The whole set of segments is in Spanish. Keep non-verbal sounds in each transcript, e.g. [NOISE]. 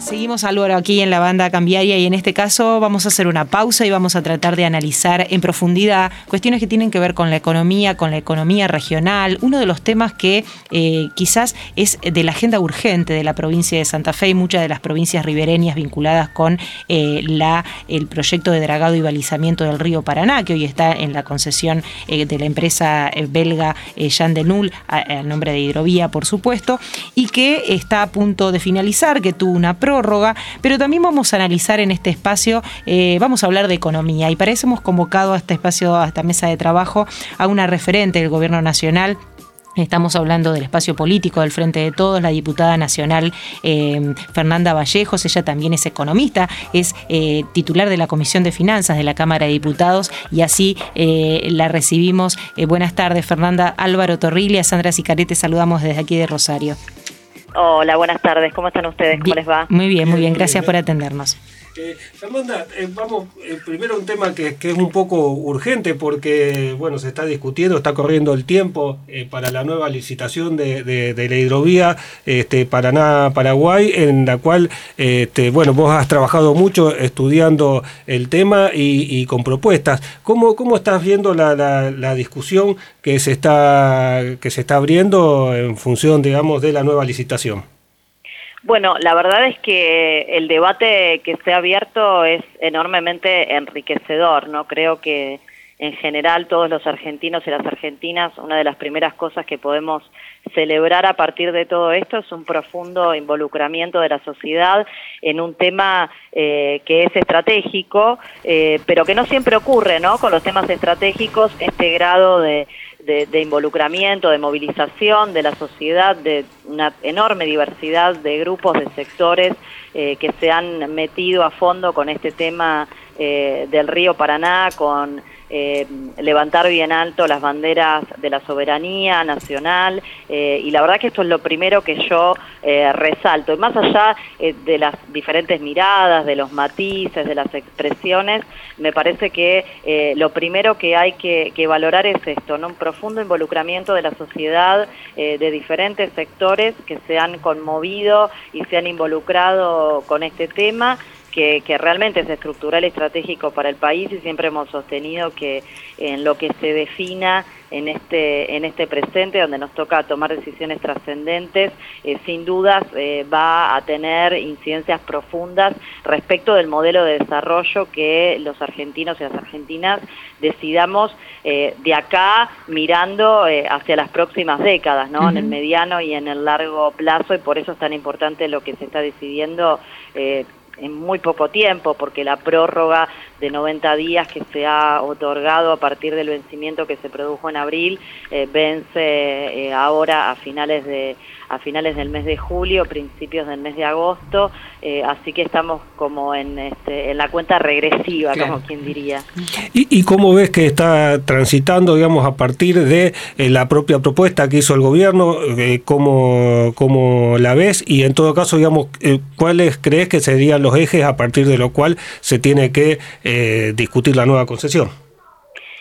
Seguimos Álvaro aquí en la banda cambiaria y en este caso vamos a hacer una pausa y vamos a tratar de analizar en profundidad cuestiones que tienen que ver con la economía, con la economía regional, uno de los temas que eh, quizás es de la agenda urgente de la provincia de Santa Fe y muchas de las provincias ribereñas vinculadas con eh, el proyecto de dragado y balizamiento del río Paraná, que hoy está en la concesión eh, de la empresa belga Jean de Null, a, nombre de Hidrovía, por supuesto, y que está a punto de finalizar, que tuvo una prórroga pero también vamos a analizar en este espacio, eh, vamos a hablar de economía y para eso hemos convocado a este espacio, a esta mesa de trabajo, a una referente del Gobierno Nacional. Estamos hablando del espacio político del Frente de Todos, la diputada nacional eh, Fernanda Vallejos, ella también es economista, es eh, titular de la Comisión de Finanzas de la Cámara de Diputados y así la recibimos. buenas tardes, Fernanda Álvaro Torrilia, Sandra Sicarete, saludamos desde aquí de Rosario. Hola, buenas tardes. ¿Cómo están ustedes? ¿Cómo les va? Muy bien, muy bien. Gracias por atendernos. Eh, Fernanda, eh, vamos, eh, primero un tema que, es un poco urgente porque, bueno, se está discutiendo, está corriendo el tiempo para la nueva licitación de, la hidrovía este, Paraná-Paraguay, en la cual, este, bueno, vos has trabajado mucho estudiando el tema y, con propuestas. ¿Cómo, ¿Cómo estás viendo la, la, discusión que se, está, que se está abriendo en función, digamos, de la nueva licitación? Bueno, la verdad es que el debate que se ha abierto es enormemente enriquecedor, ¿no? Creo que en general todos los argentinos y las argentinas, una de las primeras cosas que podemos celebrar a partir de todo esto es un profundo involucramiento de la sociedad en un tema eh, que es estratégico, eh, pero que no siempre ocurre, ¿no? Con los temas estratégicos, este grado de, de, involucramiento, de movilización de la sociedad, de una enorme diversidad de grupos, de sectores eh, que se han metido a fondo con este tema eh, del río Paraná, con eh, levantar bien alto las banderas de la soberanía nacional eh, y la verdad que esto es lo primero que yo eh, resalto. Y más allá de las diferentes miradas, de los matices, de las expresiones, me parece que lo primero que hay que, que, valorar es esto, ¿no? un profundo involucramiento de la sociedad, de diferentes sectores que se han conmovido y se han involucrado con este tema que, realmente es estructural y estratégico para el país y siempre hemos sostenido que en lo que se defina en este, en este presente, donde nos toca tomar decisiones trascendentes, eh, sin dudas eh, va a tener incidencias profundas respecto del modelo de desarrollo que los argentinos y las argentinas decidamos eh, de acá mirando hacia las próximas décadas, ¿no? en el mediano y en el largo plazo, y por eso es tan importante lo que se está decidiendo en muy poco tiempo, porque la prórroga de 90 días que se ha otorgado a partir del vencimiento que se produjo en abril eh, vence eh, ahora a finales de a finales del mes de julio, principios del mes de agosto, eh, así que estamos como en, este, en la cuenta regresiva, como quien diría. ¿Y, cómo ves que está transitando, digamos, a partir de la propia propuesta que hizo el gobierno? ¿cómo, ¿Cómo la ves? Y en todo caso, digamos, ¿cuáles crees que serían los ejes a partir de lo cual se tiene que eh, discutir la nueva concesión.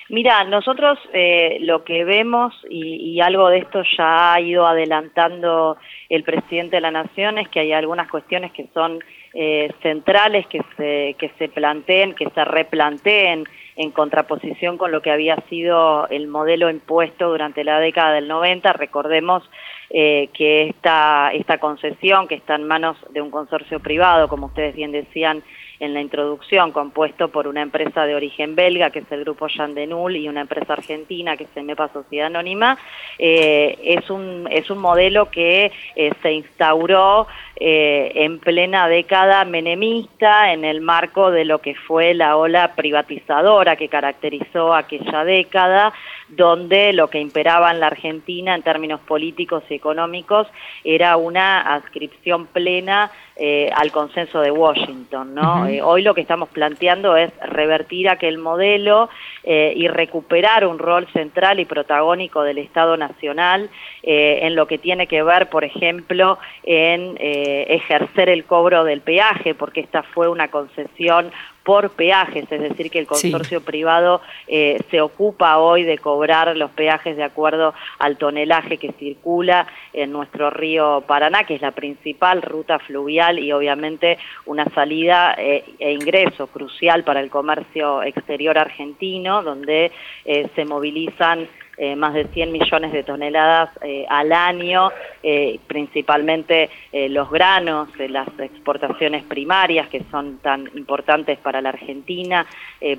Mira, nosotros eh, lo que vemos, y, algo de esto ya ha ido adelantando el presidente de la Nación, es que hay algunas cuestiones que son eh, centrales, que se, que se planteen, que se replanteen en contraposición con lo que había sido el modelo impuesto durante la década del 90. Recordemos que esta, esta concesión, que está en manos de un consorcio privado, como ustedes bien decían, en la introducción, compuesto por una empresa de origen belga, que es el grupo Jean de Null, y una empresa argentina, que es MEPA Sociedad Anónima, eh, es, un, es un modelo que eh, se instauró eh, en plena década menemista, en el marco de lo que fue la ola privatizadora que caracterizó aquella década, donde lo que imperaba en la Argentina en términos políticos y económicos era una adscripción plena eh, al consenso de Washington. ¿no? Eh, hoy lo que estamos planteando es revertir aquel modelo eh, y recuperar un rol central y protagónico del Estado Nacional en lo que tiene que ver, por ejemplo, en ejercer el cobro del peaje, porque esta fue una concesión por peajes, es decir, que el consorcio privado eh, se ocupa hoy de cobrar los peajes de acuerdo al tonelaje que circula en nuestro río Paraná, que es la principal ruta fluvial y obviamente una salida eh, e ingreso crucial para el comercio exterior argentino, donde eh, se movilizan eh, más de 100 millones de toneladas eh, al año, eh, principalmente los granos, las exportaciones primarias que son tan importantes para la Argentina,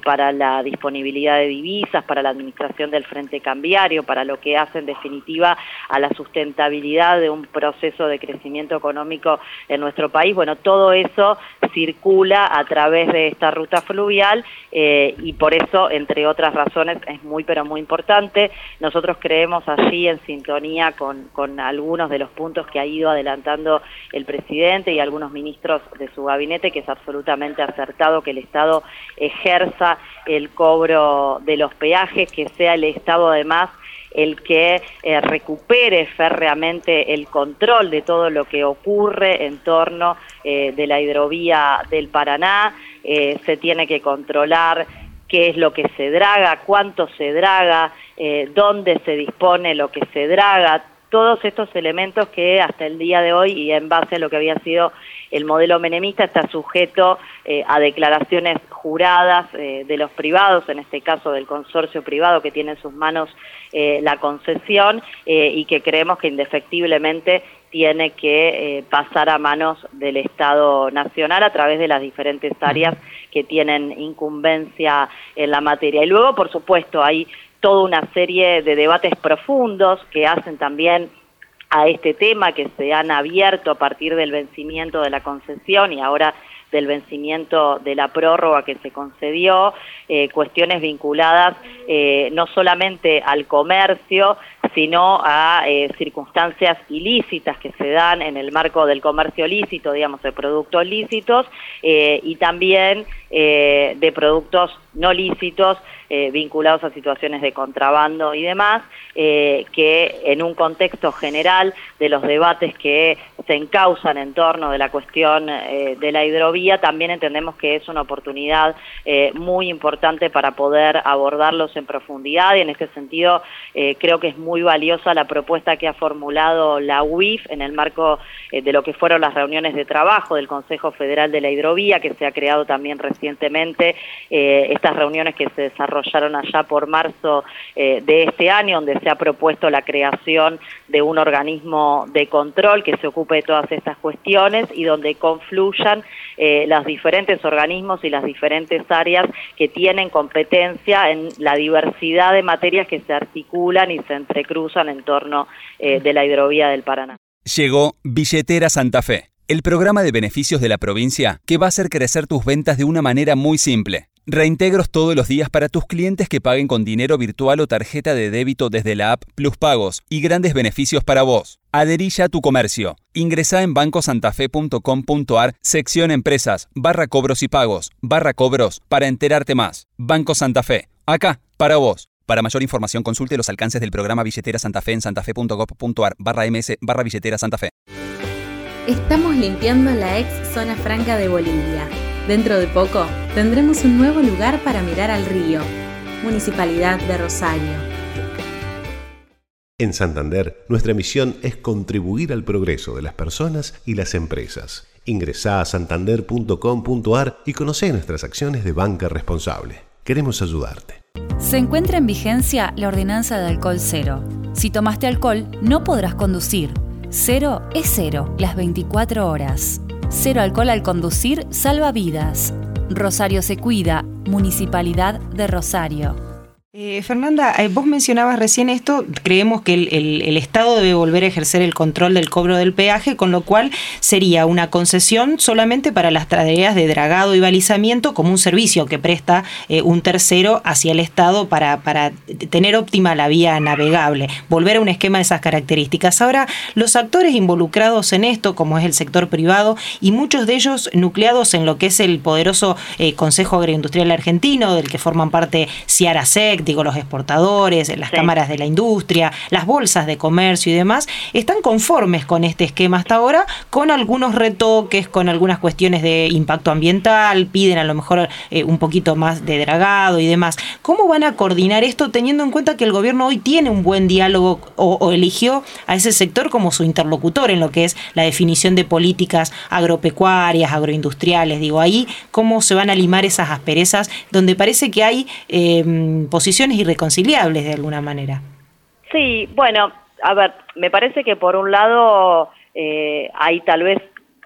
para la disponibilidad de divisas, para la administración del frente cambiario, para lo que hace en definitiva a la sustentabilidad de un proceso de crecimiento económico en nuestro país. Bueno, todo eso circula a través de esta ruta fluvial y por eso, entre otras razones, es muy pero muy importante. Nosotros creemos allí en sintonía con, algunos de los puntos que ha ido adelantando el presidente y algunos ministros de su gabinete, que es absolutamente acertado que el Estado ejerza el cobro de los peajes, que sea el Estado además el que eh, recupere férreamente el control de todo lo que ocurre en torno eh, de la hidrovía del Paraná, eh, se tiene que controlar qué es lo que se draga, cuánto se draga, eh, dónde se dispone lo que se draga, todos estos elementos que hasta el día de hoy y en base a lo que había sido el modelo menemista está sujeto eh, a declaraciones juradas eh, de los privados, en este caso del consorcio privado que tiene en sus manos la concesión y que creemos que indefectiblemente tiene que pasar a manos del Estado Nacional a través de las diferentes áreas que tienen incumbencia en la materia. Y luego, por supuesto, hay toda una serie de debates profundos que hacen también a este tema que se han abierto a partir del vencimiento de la concesión y ahora del vencimiento de la prórroga que se concedió, eh, cuestiones vinculadas eh, no solamente al comercio, sino a eh, circunstancias ilícitas que se dan en el marco del comercio lícito, digamos, de productos lícitos, y también de productos no lícitos vinculados a situaciones de contrabando y demás, que en un contexto general de los debates que se encausan en torno de la cuestión de la hidrovía, también entendemos que es una oportunidad muy importante para poder abordarlos en profundidad. Y en este sentido creo que es muy valiosa la propuesta que ha formulado la UIF en el marco eh, de lo que fueron las reuniones de trabajo del Consejo Federal de la Hidrovía, que se ha creado también recientemente, eh, estas reuniones que se desarrollaron allá por marzo eh, de este año, donde se ha propuesto la creación de un organismo de control que se ocupe de todas estas cuestiones y donde confluyan los diferentes organismos y las diferentes áreas que tienen competencia en la diversidad de materias que se articulan y se entrecruzan en torno de la hidrovía del Paraná. Llegó Billetera Santa Fe, el programa de beneficios de la provincia que va a hacer crecer tus ventas de una manera muy simple. Reintegros todos los días para tus clientes que paguen con dinero virtual o tarjeta de débito desde la app Plus Pagos y grandes beneficios para vos. Adherilla a tu comercio. Ingresa en bancosantafe.com.ar, sección empresas, barra cobros y pagos, barra cobros, para enterarte más. Banco Santa Fe. Acá, para vos. Para mayor información consulte los alcances del programa Billetera Santa Fe en santafe.gov.ar barra ms barra billetera Santa Fe. Estamos limpiando la ex zona franca de Bolivia. Dentro de poco tendremos un nuevo lugar para mirar al río. Municipalidad de Rosario. En Santander, nuestra misión es contribuir al progreso de las personas y las empresas. Ingresá a santander.com.ar y conoce nuestras acciones de banca responsable. Queremos ayudarte. Se encuentra en vigencia la ordenanza de alcohol cero. Si tomaste alcohol, no podrás conducir. Cero es cero, las 24 horas. Cero alcohol al conducir salva vidas. Rosario se cuida, Municipalidad de Rosario. Eh, Fernanda, eh, vos mencionabas recién esto, creemos que el, Estado debe volver a ejercer el control del cobro del peaje, con lo cual sería una concesión solamente para las tareas de dragado y balizamiento como un servicio que presta eh, un tercero hacia el Estado para, tener óptima la vía navegable, volver a un esquema de esas características. Ahora, los actores involucrados en esto, como es el sector privado, y muchos de ellos nucleados en lo que es el poderoso Consejo Agroindustrial Argentino, del que forman parte Ciara Sec, digo, los exportadores, las cámaras de la industria, las bolsas de comercio y demás, están conformes con este esquema hasta ahora, con algunos retoques, con algunas cuestiones de impacto ambiental, piden a lo mejor eh, un poquito más de dragado y demás. ¿Cómo van a coordinar esto teniendo en cuenta que el gobierno hoy tiene un buen diálogo o, eligió a ese sector como su interlocutor en lo que es la definición de políticas agropecuarias, agroindustriales? Digo, ahí, ¿cómo se van a limar esas asperezas donde parece que hay eh, irreconciliables de alguna manera? Sí, bueno, a ver, me parece que por un lado eh, hay tal vez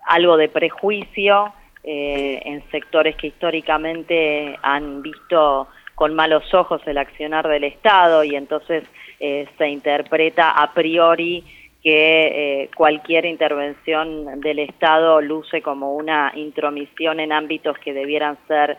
algo de prejuicio eh, en sectores que históricamente han visto con malos ojos el accionar del Estado y entonces eh, se interpreta a priori que cualquier intervención del Estado luce como una intromisión en ámbitos que debieran ser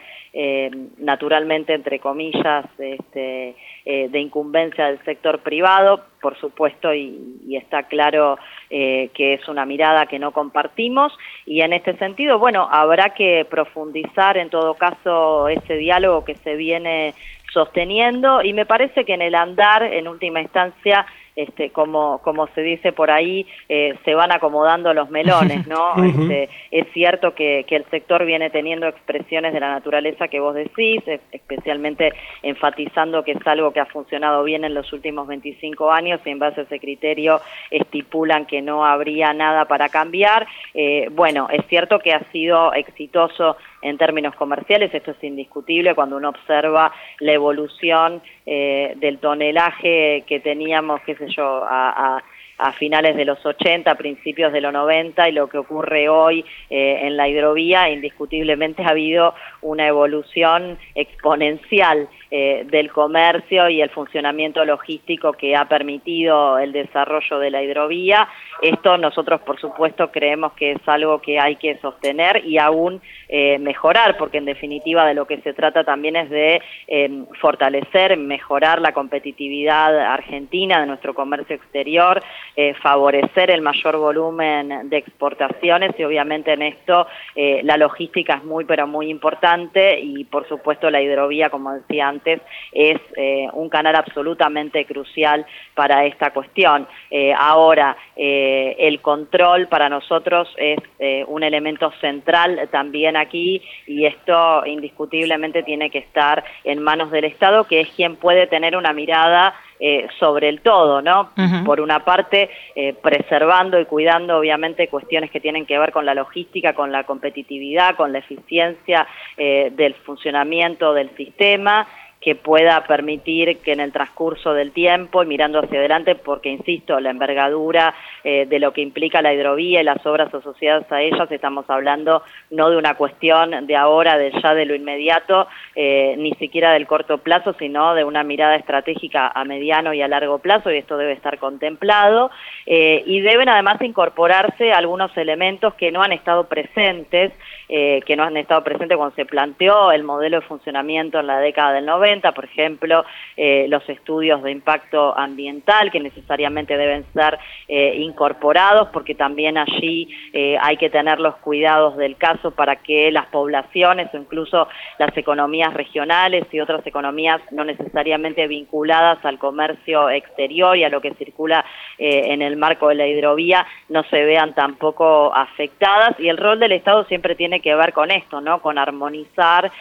naturalmente, entre comillas, este, de incumbencia del sector privado, por supuesto, y, está claro eh, que es una mirada que no compartimos. Y en este sentido, bueno, habrá que profundizar en todo caso ese diálogo que se viene sosteniendo y me parece que en el andar, en última instancia, este, como, como se dice por ahí, eh, se van acomodando los melones, ¿no? [LAUGHS] Este, es cierto que, que, el sector viene teniendo expresiones de la naturaleza que vos decís, especialmente enfatizando que es algo que ha funcionado bien en los últimos 25 años y en base a ese criterio estipulan que no habría nada para cambiar. Eh, bueno, es cierto que ha sido exitoso en términos comerciales, esto es indiscutible cuando uno observa la evolución eh, del tonelaje que teníamos, qué sé yo, a, finales de los 80, principios de los 90 y lo que ocurre hoy eh, en la hidrovía, indiscutiblemente ha habido una evolución exponencial eh, del comercio y el funcionamiento logístico que ha permitido el desarrollo de la hidrovía. Esto nosotros, por supuesto, creemos que es algo que hay que sostener y aún eh, mejorar, porque en definitiva de lo que se trata también es de eh, fortalecer, mejorar la competitividad argentina de nuestro comercio exterior, favorecer el mayor volumen de exportaciones y obviamente en esto la logística es muy, pero muy importante y por supuesto la hidrovía, como decía antes, es eh, un canal absolutamente crucial para esta cuestión. Eh, ahora, eh, el control para nosotros es un elemento central también aquí y esto indiscutiblemente tiene que estar en manos del Estado, que es quien puede tener una mirada sobre el todo, ¿no? Por una parte, preservando y cuidando, obviamente, cuestiones que tienen que ver con la logística, con la competitividad, con la eficiencia del funcionamiento del sistema que pueda permitir que en el transcurso del tiempo y mirando hacia adelante, porque insisto, la envergadura eh, de lo que implica la hidrovía y las obras asociadas a ellas, estamos hablando no de una cuestión de ahora, de ya de lo inmediato, eh, ni siquiera del corto plazo, sino de una mirada estratégica a mediano y a largo plazo, y esto debe estar contemplado, eh, y deben además incorporarse algunos elementos que no han estado presentes, que no han estado presentes cuando se planteó el modelo de funcionamiento en la década del 90, por ejemplo, eh, los estudios de impacto ambiental que necesariamente deben ser eh, incorporados porque también allí eh, hay que tener los cuidados del caso para que las poblaciones o incluso las economías regionales y otras economías no necesariamente vinculadas al comercio exterior y a lo que circula en el marco de la hidrovía no se vean tampoco afectadas y el rol del Estado siempre tiene que ver con esto, ¿no? Con armonizar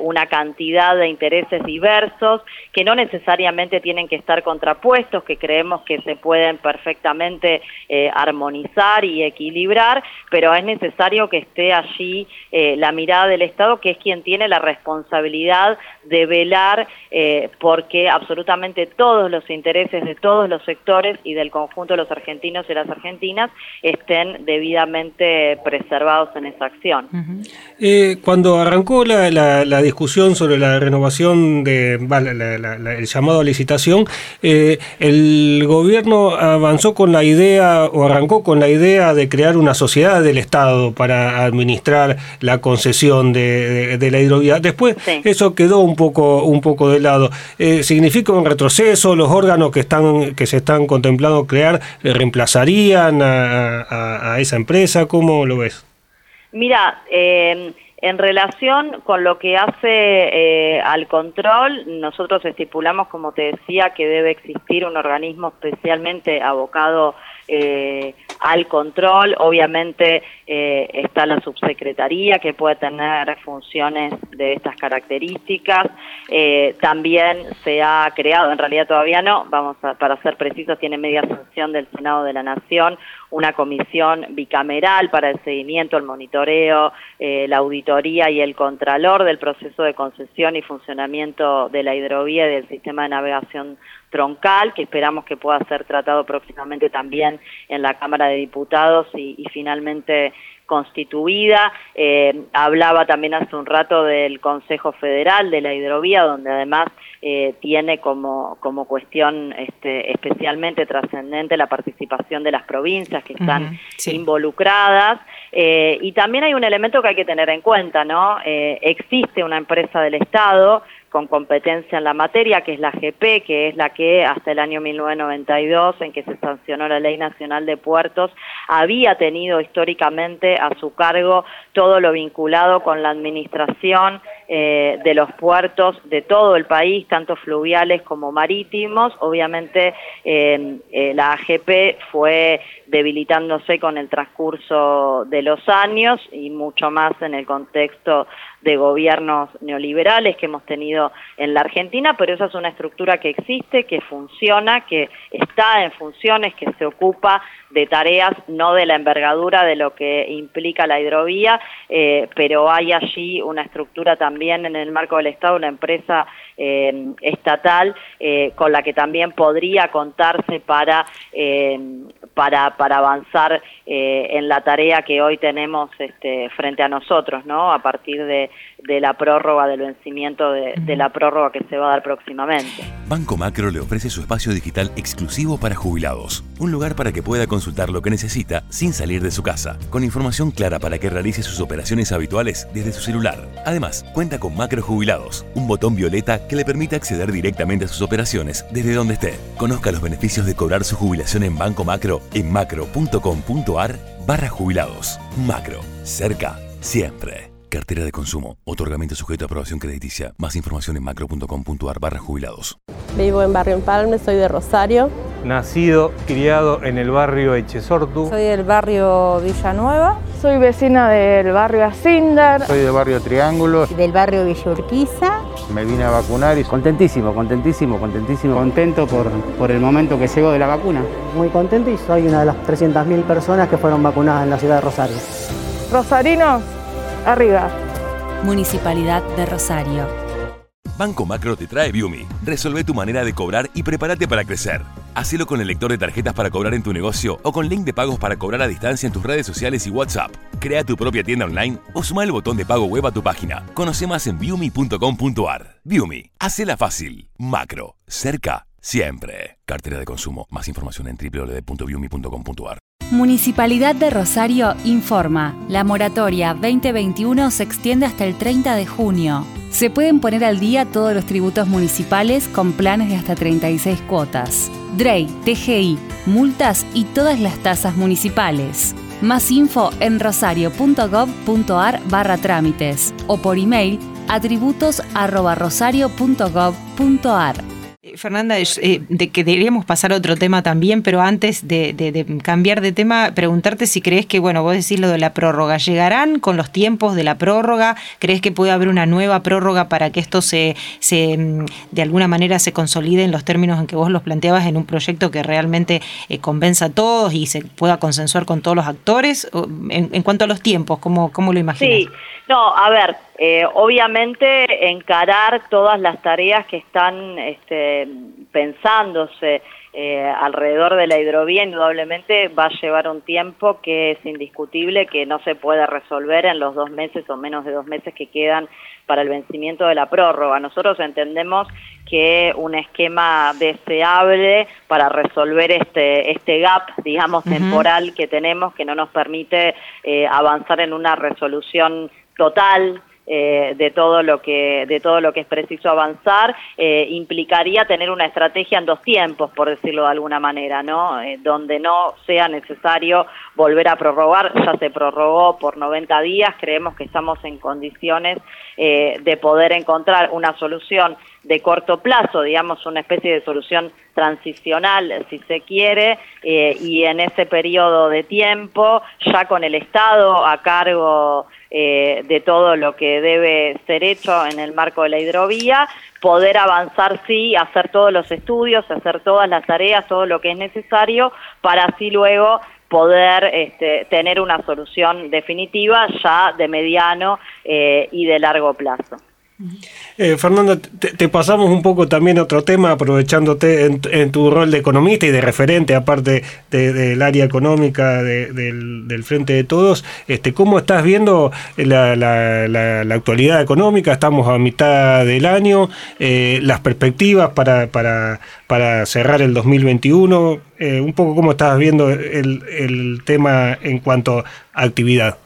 una cantidad de intereses diversos, que no necesariamente tienen que estar contrapuestos, que creemos que se pueden perfectamente eh, armonizar y equilibrar, pero es necesario que esté allí eh, la mirada del Estado, que es quien tiene la responsabilidad de velar eh, porque absolutamente todos los intereses de todos los sectores y del conjunto de los argentinos y las argentinas estén debidamente preservados en esa acción. cuando arrancó la, la discusión sobre la renovación de el llamado a licitación, eh, el gobierno avanzó con la idea o arrancó con la idea de crear una sociedad del Estado para administrar la concesión de, la hidrovía. Después eso quedó un poco, un poco de lado. Eh, ¿Significa un retroceso? ¿Los órganos que, están, que se están contemplando crear reemplazarían a, esa empresa? ¿Cómo lo ves? Mira, eh, En relación con lo que hace eh, al control, nosotros estipulamos, como te decía, que debe existir un organismo especialmente abocado eh, al control. Obviamente eh, está la subsecretaría que puede tener funciones de estas características. Eh, también se ha creado, en realidad todavía no, vamos a, para ser precisos, tiene media sanción del Senado de la Nación, una comisión bicameral para el seguimiento, el monitoreo, eh, la auditoría y el contralor del proceso de concesión y funcionamiento de la hidrovía y del sistema de navegación troncal, que esperamos que pueda ser tratado próximamente también en la Cámara de Diputados y, y finalmente constituida. Eh, hablaba también hace un rato del Consejo Federal de la Hidrovía, donde además eh, tiene como, como cuestión este, especialmente trascendente la participación de las provincias que están involucradas. Eh, y también hay un elemento que hay que tener en cuenta, ¿no? existe una empresa del Estado con competencia en la materia, que es la GP, que es la que hasta el año 1992, en que se sancionó la Ley Nacional de Puertos, había tenido históricamente a su cargo todo lo vinculado con la administración eh, de los puertos de todo el país, tanto fluviales como marítimos. Obviamente eh, eh, la AGP fue debilitándose con el transcurso de los años y mucho más en el contexto de gobiernos neoliberales que hemos tenido en la Argentina, pero esa es una estructura que existe, que funciona, que está en funciones, que se ocupa de tareas no de la envergadura de lo que implica la hidrovía, eh, pero hay allí una estructura también en el marco del Estado, una empresa eh, estatal eh, con la que también podría contarse para, para, para avanzar en la tarea que hoy tenemos este, frente a nosotros, ¿no? A partir de, de la prórroga, del vencimiento de, de la prórroga que se va a dar próximamente. Banco Macro le ofrece su espacio digital exclusivo para jubilados, un lugar para que pueda consultar lo que necesita sin salir de su casa, con información clara para que realice sus operaciones habituales desde su celular. Además, cuenta con Macro Jubilados, un botón violeta que le permite acceder directamente a sus operaciones desde donde esté. Conozca los beneficios de cobrar su jubilación en Banco Macro en macro.com.ar barra jubilados. Macro, cerca, siempre. Cartera de consumo. Otorgamiento sujeto a aprobación crediticia. Más información en macro.com.ar barra jubilados. Vivo en Barrio Empalme, soy de Rosario. Nacido, criado en el barrio Echesortu. Soy del barrio Villanueva. Soy vecina del barrio Asindar. Soy del barrio Triángulo. Del barrio Villurquiza. Me vine a vacunar y... Contentísimo, contentísimo, contentísimo. Contento por, por el momento que llegó de la vacuna. Muy contento y soy una de las 300.000 personas que fueron vacunadas en la ciudad de Rosario. Rosarinos, arriba. Municipalidad de Rosario. Banco Macro te trae Viumi. Resolve tu manera de cobrar y prepárate para crecer. Hacelo con el lector de tarjetas para cobrar en tu negocio o con link de pagos para cobrar a distancia en tus redes sociales y WhatsApp. Crea tu propia tienda online o suma el botón de pago web a tu página. Conoce más en viumi.com.ar. Viumi, hacela fácil. Macro, cerca, siempre. Cartera de consumo. Más información en www.viumi.com.ar. Municipalidad de Rosario informa. La moratoria 2021 se extiende hasta el 30 de junio. Se pueden poner al día todos los tributos municipales con planes de hasta 36 cuotas. DREI, TGI, multas y todas las tasas municipales. Más info en rosario.gov.ar barra trámites o por email a tributos.rosario.gov.ar. Fernanda, eh, de que deberíamos pasar a otro tema también, pero antes de, cambiar de tema, preguntarte si crees que, bueno, vos decís lo de la prórroga, ¿llegarán con los tiempos de la prórroga? ¿Crees que puede haber una nueva prórroga para que esto se, se mm, de alguna manera se consolide en los términos en que vos los planteabas en un proyecto que realmente eh, convenza a todos y se pueda consensuar con todos los actores? En, cuanto a los tiempos, ¿cómo, cómo lo imaginas? Sí, no, a ver, eh, obviamente encarar todas las tareas que están este, pensándose eh, alrededor de la hidrovía indudablemente va a llevar un tiempo que es indiscutible que no se puede resolver en los dos meses o menos de dos meses que quedan para el vencimiento de la prórroga. Nosotros entendemos que un esquema deseable para resolver este, este gap, digamos, temporal que tenemos, que no nos permite eh, avanzar en una resolución total eh, de todo lo que de todo lo que es preciso avanzar eh, implicaría tener una estrategia en dos tiempos por decirlo de alguna manera no eh, donde no sea necesario volver a prorrogar ya se prorrogó por 90 días creemos que estamos en condiciones de poder encontrar una solución de corto plazo, digamos una especie de solución transicional, si se quiere, y en ese periodo de tiempo, ya con el Estado a cargo eh, de todo lo que debe ser hecho en el marco de la hidrovía, poder avanzar, sí, hacer todos los estudios, hacer todas las tareas, todo lo que es necesario, para así luego poder este, tener una solución definitiva ya de mediano eh, y de largo plazo. Eh, Fernando, te, pasamos un poco también otro tema, aprovechándote en, tu rol de economista y de referente, aparte del área económica del, Frente de Todos. Este, ¿Cómo estás viendo la, actualidad económica? Estamos a mitad del año, eh, las perspectivas para, cerrar el 2021. Eh, un poco cómo estás viendo el tema en cuanto a actividad.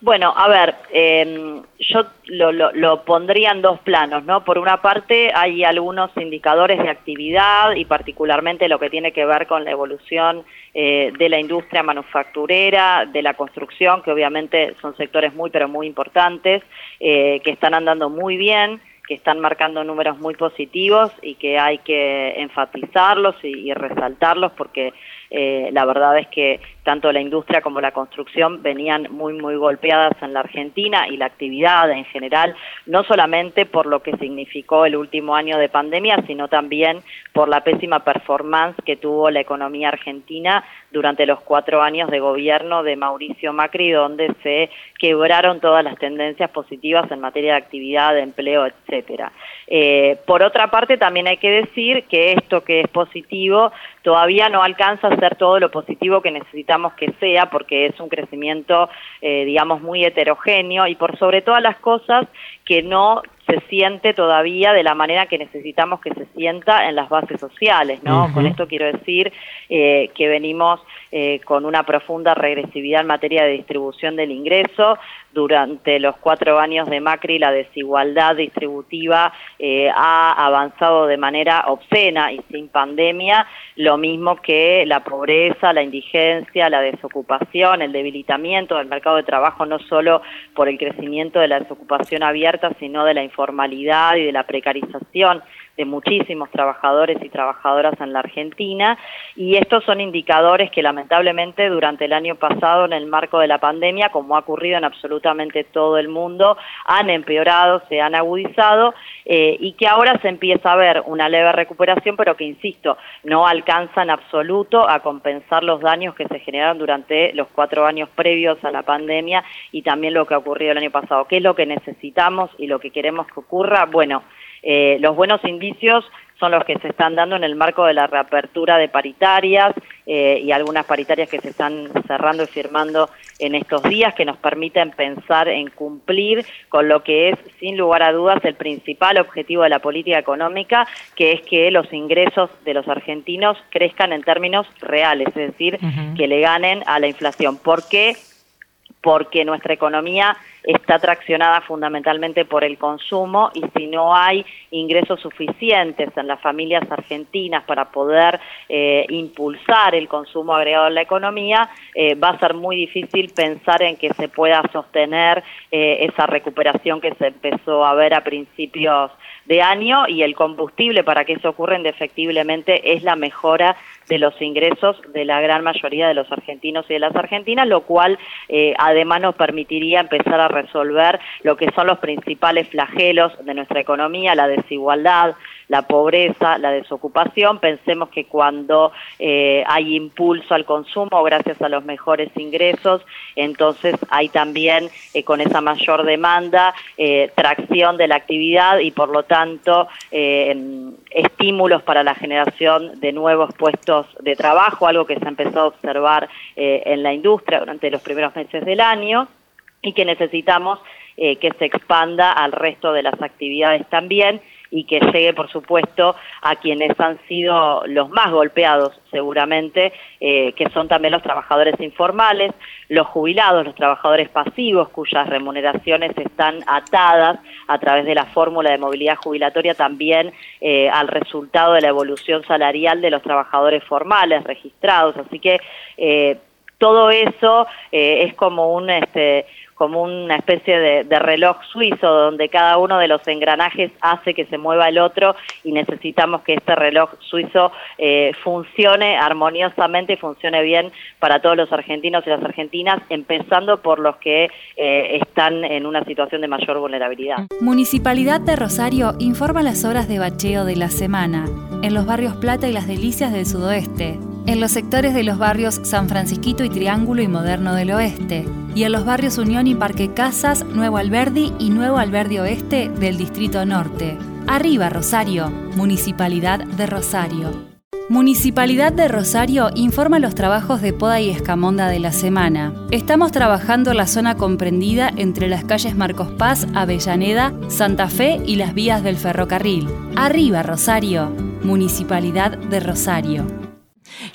Bueno, a ver, em, yo lo, lo, pondría en dos planos, ¿no? Por una parte, hay algunos indicadores de actividad y particularmente lo que tiene que ver con la evolución eh, de la industria manufacturera, de la construcción, que obviamente son sectores muy, pero muy importantes, eh, que están andando muy bien que están marcando números muy positivos y que hay que enfatizarlos y, y resaltarlos porque eh, la verdad es que tanto la industria como la construcción venían muy, muy golpeadas en la Argentina y la actividad en general, no solamente por lo que significó el último año de pandemia, sino también por la pésima performance que tuvo la economía argentina durante los cuatro años de gobierno de Mauricio Macri, donde se quebraron todas las tendencias positivas en materia de actividad, de empleo, etcétera. Eh, por otra parte, también hay que decir que esto que es positivo todavía no alcanza a ser todo lo positivo que necesitamos que sea, porque es un crecimiento, eh, digamos, muy heterogéneo y por sobre todas las cosas que no se siente todavía de la manera que necesitamos que se sienta en las bases sociales, ¿no? Con esto quiero decir eh, que venimos eh, con una profunda regresividad en materia de distribución del ingreso. Durante los cuatro años de Macri la desigualdad distributiva eh, ha avanzado de manera obscena y sin pandemia, lo mismo que la pobreza, la indigencia, la desocupación, el debilitamiento del mercado de trabajo, no solo por el crecimiento de la desocupación abierta, sino de la informalidad y de la precarización de muchísimos trabajadores y trabajadoras en la Argentina y estos son indicadores que lamentablemente durante el año pasado en el marco de la pandemia, como ha ocurrido en absolutamente todo el mundo, han empeorado, se han agudizado eh, y que ahora se empieza a ver una leve recuperación, pero que, insisto, no alcanza en absoluto a compensar los daños que se generaron durante los cuatro años previos a la pandemia y también lo que ha ocurrido el año pasado. ¿Qué es lo que necesitamos y lo que queremos que ocurra? Bueno, eh, los buenos indicios son los que se están dando en el marco de la reapertura de paritarias eh, y algunas paritarias que se están cerrando y firmando en estos días que nos permiten pensar en cumplir con lo que es, sin lugar a dudas, el principal objetivo de la política económica, que es que los ingresos de los argentinos crezcan en términos reales, es decir, que le ganen a la inflación. ¿Por qué? Porque nuestra economía está traccionada fundamentalmente por el consumo y si no hay ingresos suficientes en las familias argentinas para poder eh, impulsar el consumo agregado en la economía, eh, va a ser muy difícil pensar en que se pueda sostener eh, esa recuperación que se empezó a ver a principios de año y el combustible para que eso ocurra indefectiblemente es la mejora de los ingresos de la gran mayoría de los argentinos y de las argentinas, lo cual eh, además nos permitiría empezar a resolver lo que son los principales flagelos de nuestra economía, la desigualdad, la pobreza, la desocupación. Pensemos que cuando eh, hay impulso al consumo gracias a los mejores ingresos, entonces hay también eh, con esa mayor demanda tracción de la actividad y por lo tanto estímulos para la generación de nuevos puestos de trabajo, algo que se ha empezado a observar eh, en la industria durante los primeros meses del año y que necesitamos eh, que se expanda al resto de las actividades también y que llegue, por supuesto, a quienes han sido los más golpeados, seguramente, eh, que son también los trabajadores informales, los jubilados, los trabajadores pasivos, cuyas remuneraciones están atadas a través de la fórmula de movilidad jubilatoria también eh, al resultado de la evolución salarial de los trabajadores formales registrados. Así que eh, todo eso es como un este, como una especie de, reloj suizo donde cada uno de los engranajes hace que se mueva el otro y necesitamos que este reloj suizo eh, funcione armoniosamente y funcione bien para todos los argentinos y las argentinas, empezando por los que eh, están en una situación de mayor vulnerabilidad. Municipalidad de Rosario informa las horas de bacheo de la semana en los barrios Plata y Las Delicias del sudoeste en los sectores de los barrios San Francisquito y Triángulo y Moderno del Oeste, y en los barrios Unión y Parque Casas, Nuevo Alberdi y Nuevo Alberdi Oeste del Distrito Norte. Arriba Rosario, Municipalidad de Rosario. Municipalidad de Rosario informa los trabajos de poda y escamonda de la semana. Estamos trabajando la zona comprendida entre las calles Marcos Paz, Avellaneda, Santa Fe y las vías del ferrocarril. Arriba Rosario, Municipalidad de Rosario.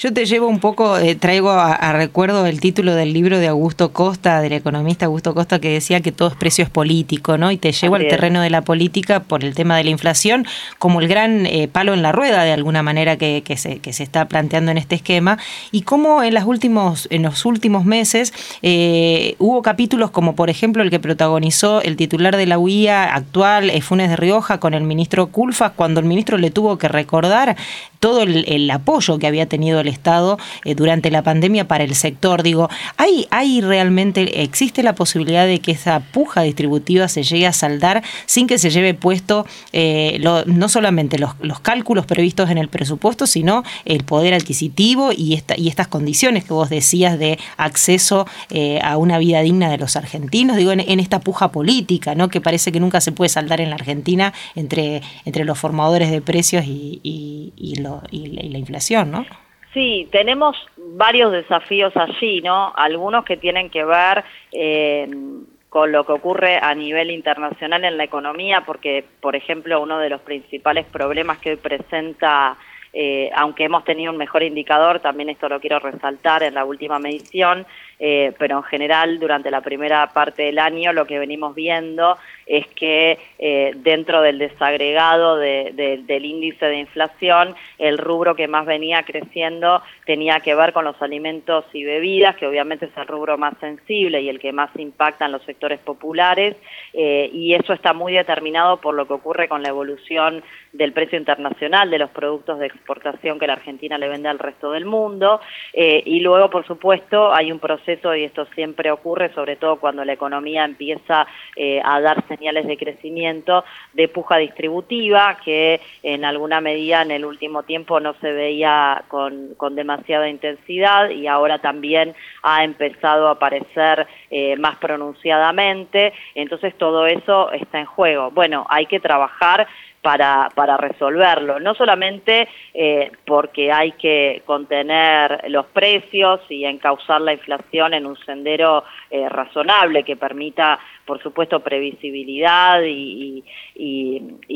Yo te llevo un poco, eh, traigo a, recuerdo el título del libro de Augusto Costa, del economista Augusto Costa, que decía que todo es precio es político, ¿no? Y te llevo al terreno de la política por el tema de la inflación como el gran eh, palo en la rueda, de alguna manera, que, se, que se está planteando en este esquema. Y cómo en, las últimos, en los últimos meses eh, hubo capítulos como, por ejemplo, el que protagonizó el titular de la UIA actual, Funes de Rioja, con el ministro Culfas, cuando el ministro le tuvo que recordar todo el, apoyo que había tenido el Estado eh, durante la pandemia para el sector. Digo, ¿hay, ¿hay realmente, existe la posibilidad de que esa puja distributiva se llegue a saldar sin que se lleve puesto eh, no solamente los, cálculos previstos en el presupuesto, sino el poder adquisitivo y, esta, y estas condiciones que vos decías de acceso eh, a una vida digna de los argentinos, digo, en, esta puja política, ¿no? que parece que nunca se puede saldar en la Argentina entre, entre los formadores de precios y, y los y, la inflación, ¿no? Sí, tenemos varios desafíos allí, ¿no? Algunos que tienen que ver eh, con lo que ocurre a nivel internacional en la economía, porque, por ejemplo, uno de los principales problemas que hoy presenta eh, aunque hemos tenido un mejor indicador, también esto lo quiero resaltar en la última medición, eh, pero en general durante la primera parte del año lo que venimos viendo es que eh, dentro del desagregado del índice de inflación, el rubro que más venía creciendo tenía que ver con los alimentos y bebidas, que obviamente es el rubro más sensible y el que más impacta en los sectores populares, y eso está muy determinado por lo que ocurre con la evolución del precio internacional de los productos de exportación que la Argentina le vende al resto del mundo. Eh, y luego, por supuesto, hay un proceso, y esto siempre ocurre, sobre todo cuando la economía empieza eh, a dar señales de crecimiento, de puja distributiva, que en alguna medida en el último tiempo no se veía con, con demasiada intensidad y ahora también ha empezado a aparecer eh, más pronunciadamente. Entonces, todo eso está en juego. Bueno, hay que trabajar para, para resolverlo. No solamente eh, porque hay que contener los precios y encauzar la inflación en un sendero eh, razonable que permita, por supuesto, previsibilidad y,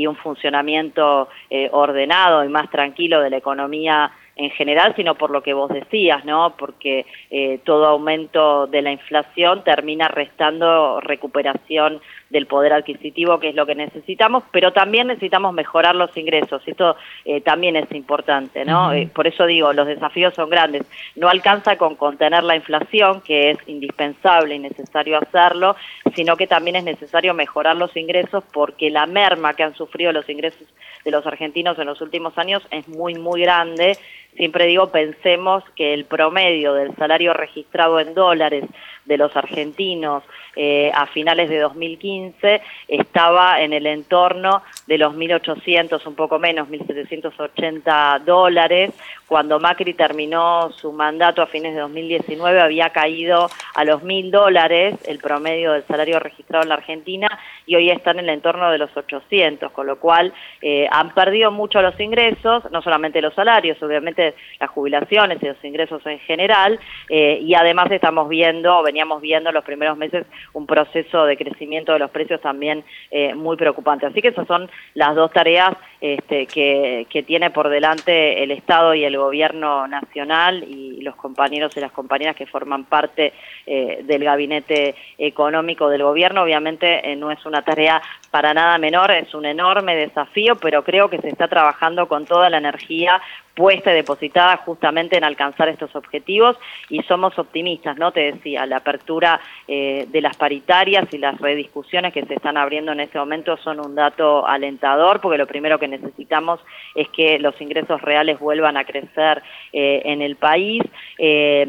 un funcionamiento eh, ordenado y más tranquilo de la economía en general, sino por lo que vos decías, ¿no? Porque eh, todo aumento de la inflación termina restando recuperación del poder adquisitivo, que es lo que necesitamos, pero también necesitamos mejorar los ingresos. Esto eh, también es importante, ¿no? Eh, por eso digo, los desafíos son grandes. No alcanza con contener la inflación, que es indispensable y necesario hacerlo, sino que también es necesario mejorar los ingresos porque la merma que han sufrido los ingresos de los argentinos en los últimos años es muy, muy grande Siempre digo, pensemos que el promedio del salario registrado en dólares de los argentinos eh, a finales de 2015 estaba en el entorno de los 1.800, un poco menos, 1.780 dólares. Cuando Macri terminó su mandato a fines de 2019 había caído a los 1.000 dólares el promedio del salario registrado en la Argentina y hoy está en el entorno de los 800, con lo cual eh, han perdido mucho los ingresos, no solamente los salarios, obviamente las jubilaciones y los ingresos en general, eh, y además estamos viendo, veníamos viendo en los primeros meses un proceso de crecimiento de los precios también eh, muy preocupante. Así que esas son las dos tareas este, que, tiene por delante el Estado y el Gobierno Nacional y los compañeros y las compañeras que forman parte eh, del gabinete económico del Gobierno. Obviamente no es una tarea para nada menor, es un enorme desafío, pero creo que se está trabajando con toda la energía puesta y depositada justamente en alcanzar estos objetivos y somos optimistas, ¿no? Te decía, la apertura eh, de las paritarias y las rediscusiones que se están abriendo en este momento son un dato alentador porque lo primero que necesitamos es que los ingresos reales vuelvan a crecer eh, en el país. Eh,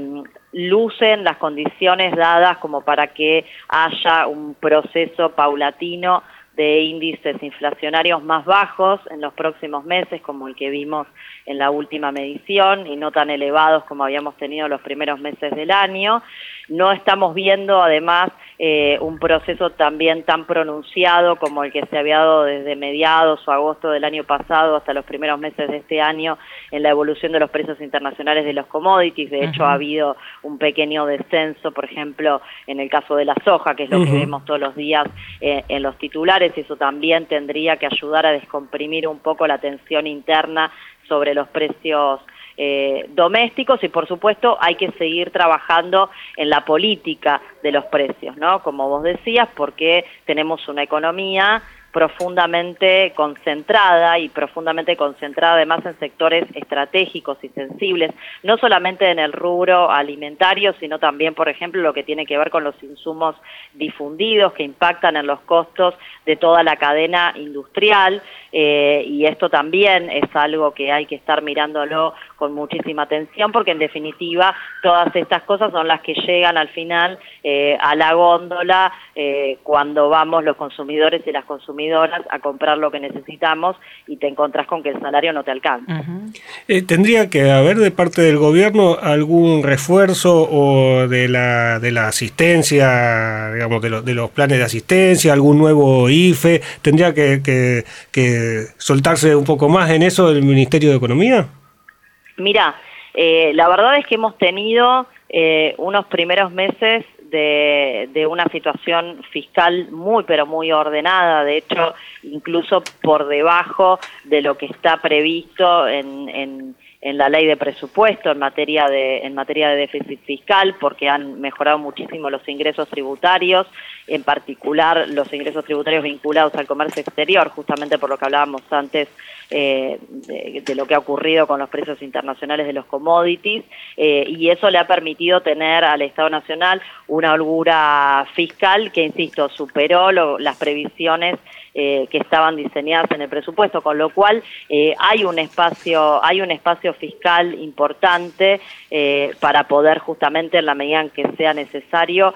lucen las condiciones dadas como para que haya un proceso paulatino de índices inflacionarios más bajos en los próximos meses, como el que vimos en la última medición, y no tan elevados como habíamos tenido los primeros meses del año. No estamos viendo, además, eh, un proceso también tan pronunciado como el que se había dado desde mediados o agosto del año pasado hasta los primeros meses de este año en la evolución de los precios internacionales de los commodities. De hecho, ha habido un pequeño descenso, por ejemplo, en el caso de la soja, que es lo que vemos todos los días eh, en los titulares, y eso también tendría que ayudar a descomprimir un poco la tensión interna sobre los precios eh, domésticos y por supuesto hay que seguir trabajando en la política de los precios, ¿no? Como vos decías, porque tenemos una economía profundamente concentrada y profundamente concentrada además en sectores estratégicos y sensibles, no solamente en el rubro alimentario, sino también, por ejemplo, lo que tiene que ver con los insumos difundidos que impactan en los costos de toda la cadena industrial eh, y esto también es algo que hay que estar mirándolo con muchísima atención porque en definitiva todas estas cosas son las que llegan al final eh, a la góndola eh, cuando vamos los consumidores y las consumidoras a comprar lo que necesitamos y te encontrás con que el salario no te alcanza. Eh, ¿Tendría que haber de parte del gobierno algún refuerzo o de la, de la asistencia, digamos, de, de los planes de asistencia, algún nuevo IFE? ¿Tendría que, que, que soltarse un poco más en eso del Ministerio de Economía? Mira, eh, la verdad es que hemos tenido eh, unos primeros meses de, una situación fiscal muy pero muy ordenada, de hecho incluso por debajo de lo que está previsto en, en, en, la ley de presupuesto en materia de, en materia de déficit fiscal, porque han mejorado muchísimo los ingresos tributarios, en particular los ingresos tributarios vinculados al comercio exterior, justamente por lo que hablábamos antes eh, de, de, lo que ha ocurrido con los precios internacionales de los commodities eh, y eso le ha permitido tener al Estado Nacional una holgura fiscal que, insisto, superó lo, las previsiones eh, que estaban diseñadas en el presupuesto, con lo cual eh, hay un espacio, hay un espacio fiscal importante eh, para poder justamente en la medida en que sea necesario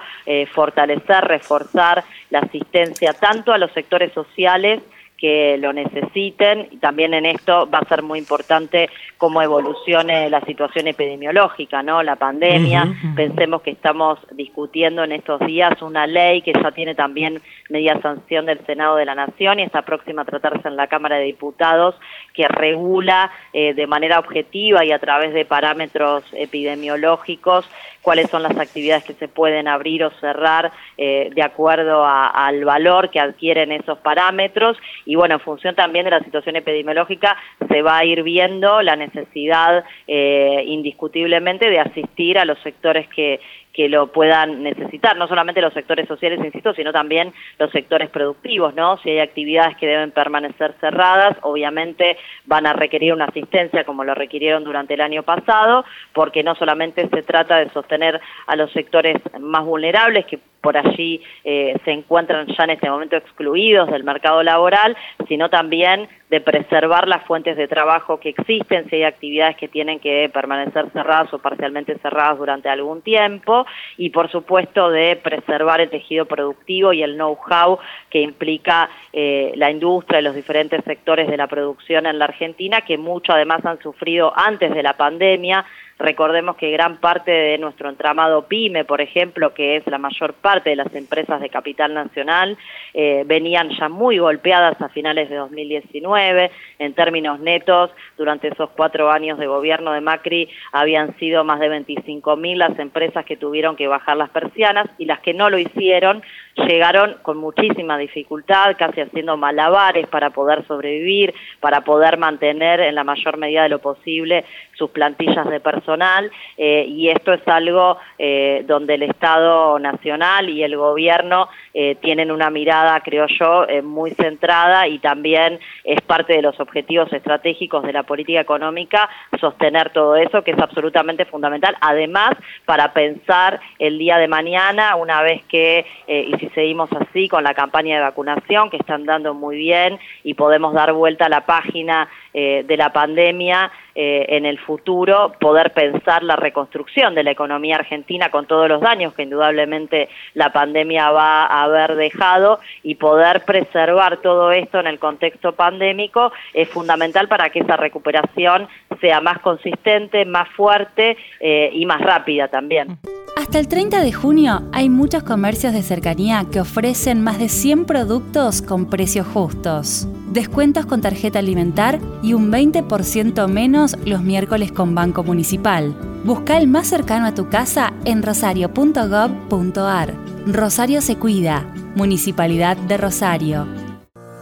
fortalecer, reforzar la asistencia tanto a los sectores sociales que lo necesiten. Y también en esto va a ser muy importante cómo evolucione la situación epidemiológica, ¿no? La pandemia, uh -huh, pensemos que estamos discutiendo en estos días una ley que ya tiene también media sanción del Senado de la Nación y está próxima a tratarse en la Cámara de Diputados que regula eh, de manera objetiva y a través de parámetros epidemiológicos cuáles son las actividades que se pueden abrir o cerrar eh, de acuerdo a, al valor que adquieren esos parámetros. Y bueno, en función también de la situación epidemiológica se va a ir viendo la necesidad eh, indiscutiblemente de asistir a los sectores que, que lo puedan necesitar, no solamente los sectores sociales, insisto, sino también los sectores productivos, ¿no? Si hay actividades que deben permanecer cerradas, obviamente van a requerir una asistencia como lo requirieron durante el año pasado, porque no solamente se trata de sostener a los sectores más vulnerables que por allí eh, se encuentran ya en este momento excluidos del mercado laboral, sino también de preservar las fuentes de trabajo que existen, si hay actividades que tienen que permanecer cerradas o parcialmente cerradas durante algún tiempo, y por supuesto de preservar el tejido productivo y el know-how que implica eh, la industria y los diferentes sectores de la producción en la Argentina, que mucho además han sufrido antes de la pandemia Recordemos que gran parte de nuestro entramado PYME, por ejemplo, que es la mayor parte de las empresas de capital nacional, eh, venían ya muy golpeadas a finales de 2019. En términos netos, durante esos cuatro años de gobierno de Macri habían sido más de 25.000 las empresas que tuvieron que bajar las persianas y las que no lo hicieron llegaron con muchísima dificultad, casi haciendo malabares para poder sobrevivir, para poder mantener en la mayor medida de lo posible sus plantillas de personal eh, y esto es algo eh, donde el Estado Nacional y el Gobierno eh, tienen una mirada, creo yo, muy centrada y también es parte de los objetivos estratégicos de la política económica sostener todo eso que es absolutamente fundamental, además para pensar el día de mañana, una vez que, y si seguimos así con la campaña de vacunación, que están dando muy bien y podemos dar vuelta a la página de la pandemia, eh, en el futuro poder pensar la reconstrucción de la economía argentina con todos los daños que indudablemente la pandemia va a haber dejado y poder preservar todo esto en el contexto pandémico es fundamental para que esa recuperación sea más consistente, más fuerte eh, y más rápida también. Hasta el 30 de junio hay muchos comercios de cercanía que ofrecen más de 100 productos con precios justos. Descuentos con tarjeta alimentar y un 20% menos los miércoles con Banco Municipal. Busca el más cercano a tu casa en rosario.gov.ar. Rosario se cuida. Municipalidad de Rosario.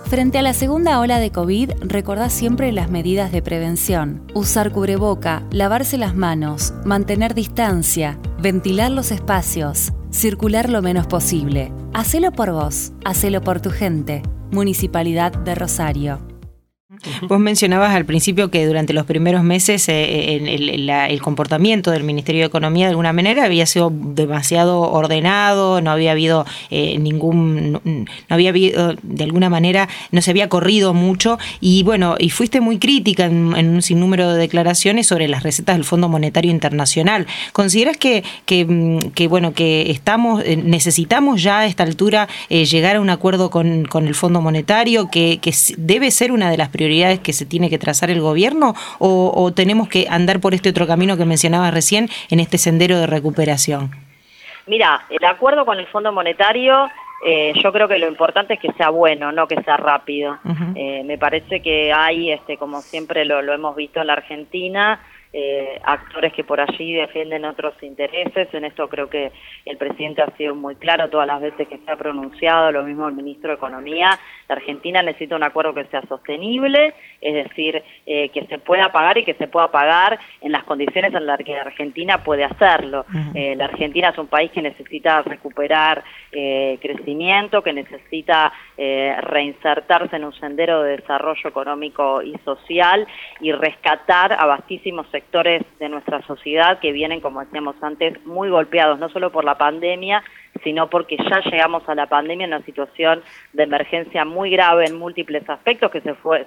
Frente a la segunda ola de COVID, recordá siempre las medidas de prevención. Usar cubreboca, lavarse las manos, mantener distancia, ventilar los espacios, circular lo menos posible. Hacelo por vos, hacelo por tu gente. Municipalidad de Rosario. [LAUGHS] Vos mencionabas al principio que durante los primeros meses eh, el, comportamiento del Ministerio de Economía de alguna manera había sido demasiado ordenado, no había habido eh, ningún, no, había habido, de alguna manera, no se había corrido mucho y bueno, y fuiste muy crítica en, un sinnúmero de declaraciones sobre las recetas del Fondo Monetario Internacional. ¿Consideras que, que, mm, bueno, que estamos, eh, necesitamos ya a esta altura llegar a un acuerdo con, con el Fondo Monetario, que, que debe ser una de las prioridades que se tiene que trazar el gobierno o, tenemos que andar por este otro camino que mencionabas recién en este sendero de recuperación? Mira, el acuerdo con el Fondo Monetario eh, yo creo que lo importante es que sea bueno, no que sea rápido. Eh, me parece que hay, este, como siempre lo, lo hemos visto en la Argentina, eh, actores que por allí defienden otros intereses. En esto creo que el presidente ha sido muy claro todas las veces que se ha pronunciado, lo mismo el ministro de Economía. La Argentina necesita un acuerdo que sea sostenible, es decir, eh, que se pueda pagar y que se pueda pagar en las condiciones en las que la Argentina puede hacerlo. Eh, la Argentina es un país que necesita recuperar crecimiento, que necesita reinsertarse en un sendero de desarrollo económico y social y rescatar a vastísimos sectores sectores de nuestra sociedad que vienen, como decíamos antes, muy golpeados, no solo por la pandemia, sino porque ya llegamos a la pandemia en una situación de emergencia muy grave en múltiples aspectos que se fue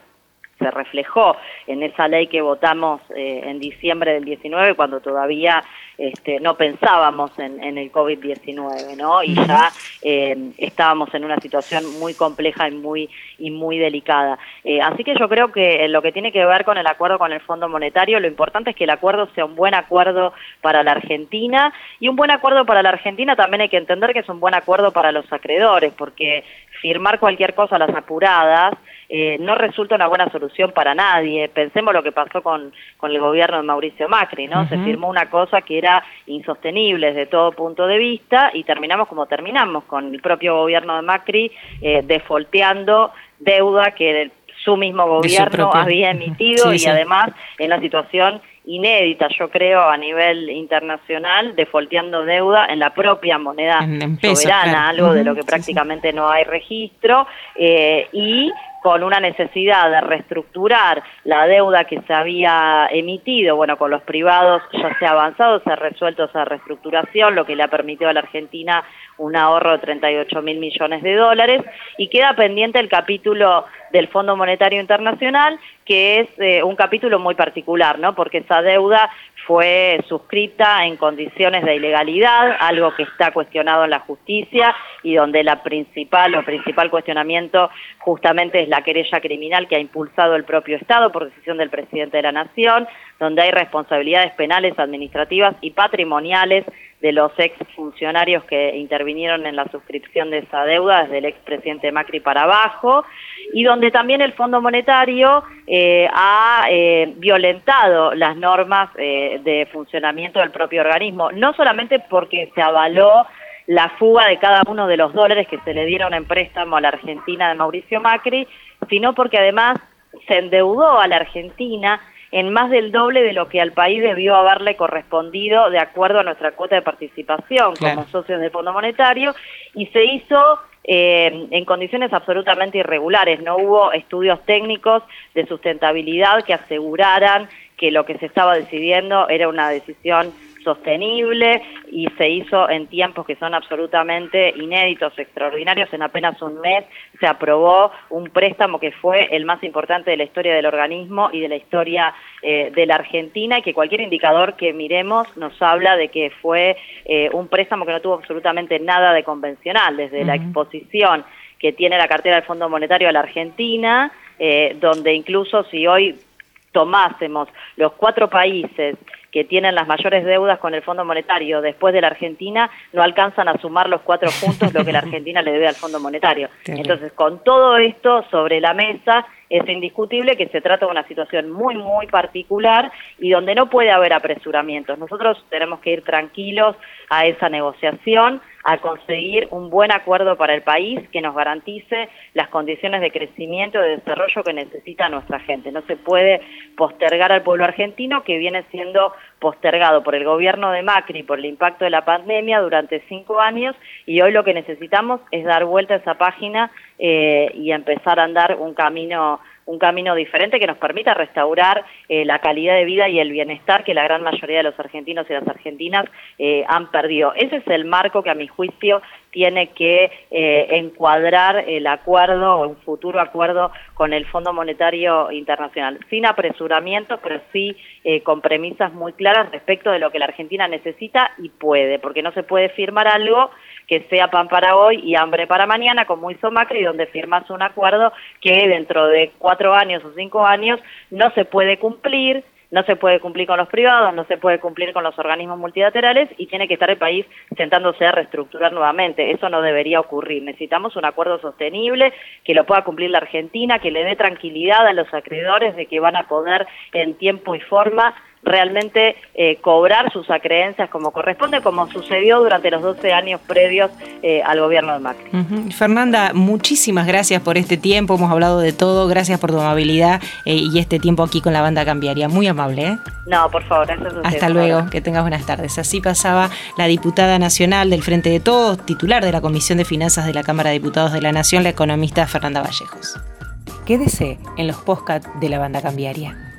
se reflejó en esa ley que votamos eh, en diciembre del 19 cuando todavía este, no pensábamos en, el COVID-19, ¿no? Y ya eh, estábamos en una situación muy compleja y muy, y muy delicada. Eh, así que yo creo que lo que tiene que ver con el acuerdo con el Fondo Monetario, lo importante es que el acuerdo sea un buen acuerdo para la Argentina y un buen acuerdo para la Argentina también hay que entender que es un buen acuerdo para los acreedores, porque firmar cualquier cosa a las apuradas eh, no resulta una buena solución para nadie. Pensemos lo que pasó con, con el gobierno de Mauricio Macri, ¿no? Se firmó una cosa que era insostenible desde todo punto de vista y terminamos como terminamos, con el propio gobierno de Macri eh, defolteando deuda que su mismo gobierno había emitido y además en la situación inédita, yo creo, a nivel internacional, defolteando deuda en la propia moneda soberana, algo de lo que prácticamente no hay registro, eh, y con una necesidad de reestructurar la deuda que se había emitido, bueno, con los privados ya se ha avanzado, se ha resuelto esa reestructuración, lo que le ha permitido a la Argentina un ahorro de 38 mil millones de dólares, y queda pendiente el capítulo del Fondo Monetario Internacional, que es eh, un capítulo muy particular, ¿no? Porque esa deuda fue suscrita en condiciones de ilegalidad, algo que está cuestionado en la justicia y donde la principal o principal cuestionamiento justamente es la querella criminal que ha impulsado el propio Estado por decisión del presidente de la Nación, donde hay responsabilidades penales, administrativas y patrimoniales de los ex funcionarios que intervinieron en la suscripción de esa deuda desde el expresidente Macri para abajo, y donde también el Fondo Monetario eh, ha eh, violentado las normas eh, de funcionamiento del propio organismo, no solamente porque se avaló la fuga de cada uno de los dólares que se le dieron en préstamo a la Argentina de Mauricio Macri, sino porque además se endeudó a la Argentina en más del doble de lo que al país debió haberle correspondido de acuerdo a nuestra cuota de participación como socios del Fondo Monetario y se hizo eh, en condiciones absolutamente irregulares. No hubo estudios técnicos de sustentabilidad que aseguraran que lo que se estaba decidiendo era una decisión sostenible y se hizo en tiempos que son absolutamente inéditos, extraordinarios. En apenas un mes se aprobó un préstamo que fue el más importante de la historia del organismo y de la historia eh, de la Argentina y que cualquier indicador que miremos nos habla de que fue eh, un préstamo que no tuvo absolutamente nada de convencional, desde la exposición que tiene la cartera del Fondo Monetario a la Argentina, eh, donde incluso si hoy tomásemos los cuatro países que tienen las mayores deudas con el Fondo Monetario después de la Argentina, no alcanzan a sumar los cuatro puntos lo que la [LAUGHS] Argentina le debe al Fondo Monetario. Entonces, con todo esto sobre la mesa, es indiscutible que se trata de una situación muy, muy particular y donde no puede haber apresuramientos. Nosotros tenemos que ir tranquilos a esa negociación, a conseguir un buen acuerdo para el país que nos garantice las condiciones de crecimiento y de desarrollo que necesita nuestra gente. No se puede postergar al pueblo argentino que viene siendo postergado por el gobierno de Macri por el impacto de la pandemia durante cinco años y hoy lo que necesitamos es dar vuelta a esa página eh, y empezar a andar un camino un camino diferente que nos permita restaurar eh, la calidad de vida y el bienestar que la gran mayoría de los argentinos y las argentinas eh, han perdido. Ese es el marco que a mi juicio tiene que eh, encuadrar el acuerdo o un futuro acuerdo con el Fondo Monetario Internacional, sin apresuramiento, pero sí con premisas muy claras respecto de lo que la Argentina necesita y puede, porque no se puede firmar algo que sea pan para hoy y hambre para mañana, como hizo Macri, donde firmas un acuerdo que dentro de cuatro años o cinco años no se puede cumplir, no se puede cumplir con los privados, no se puede cumplir con los organismos multilaterales y tiene que estar el país sentándose a reestructurar nuevamente. Eso no debería ocurrir. Necesitamos un acuerdo sostenible que lo pueda cumplir la Argentina, que le dé tranquilidad a los acreedores de que van a poder en tiempo y forma realmente eh, cobrar sus acreencias como corresponde, como sucedió durante los 12 años previos eh, al gobierno de Macri. Fernanda, muchísimas gracias por este tiempo, hemos hablado de todo, gracias por tu amabilidad eh, y este tiempo aquí con la banda cambiaria, muy amable. No, por favor, eso es Hasta luego, que tengas buenas tardes. Así pasaba la diputada nacional del Frente de Todos, titular de la Comisión de Finanzas de la Cámara de Diputados de la Nación, la economista Fernanda Vallejos. Quédese en los podcasts de la banda cambiaria.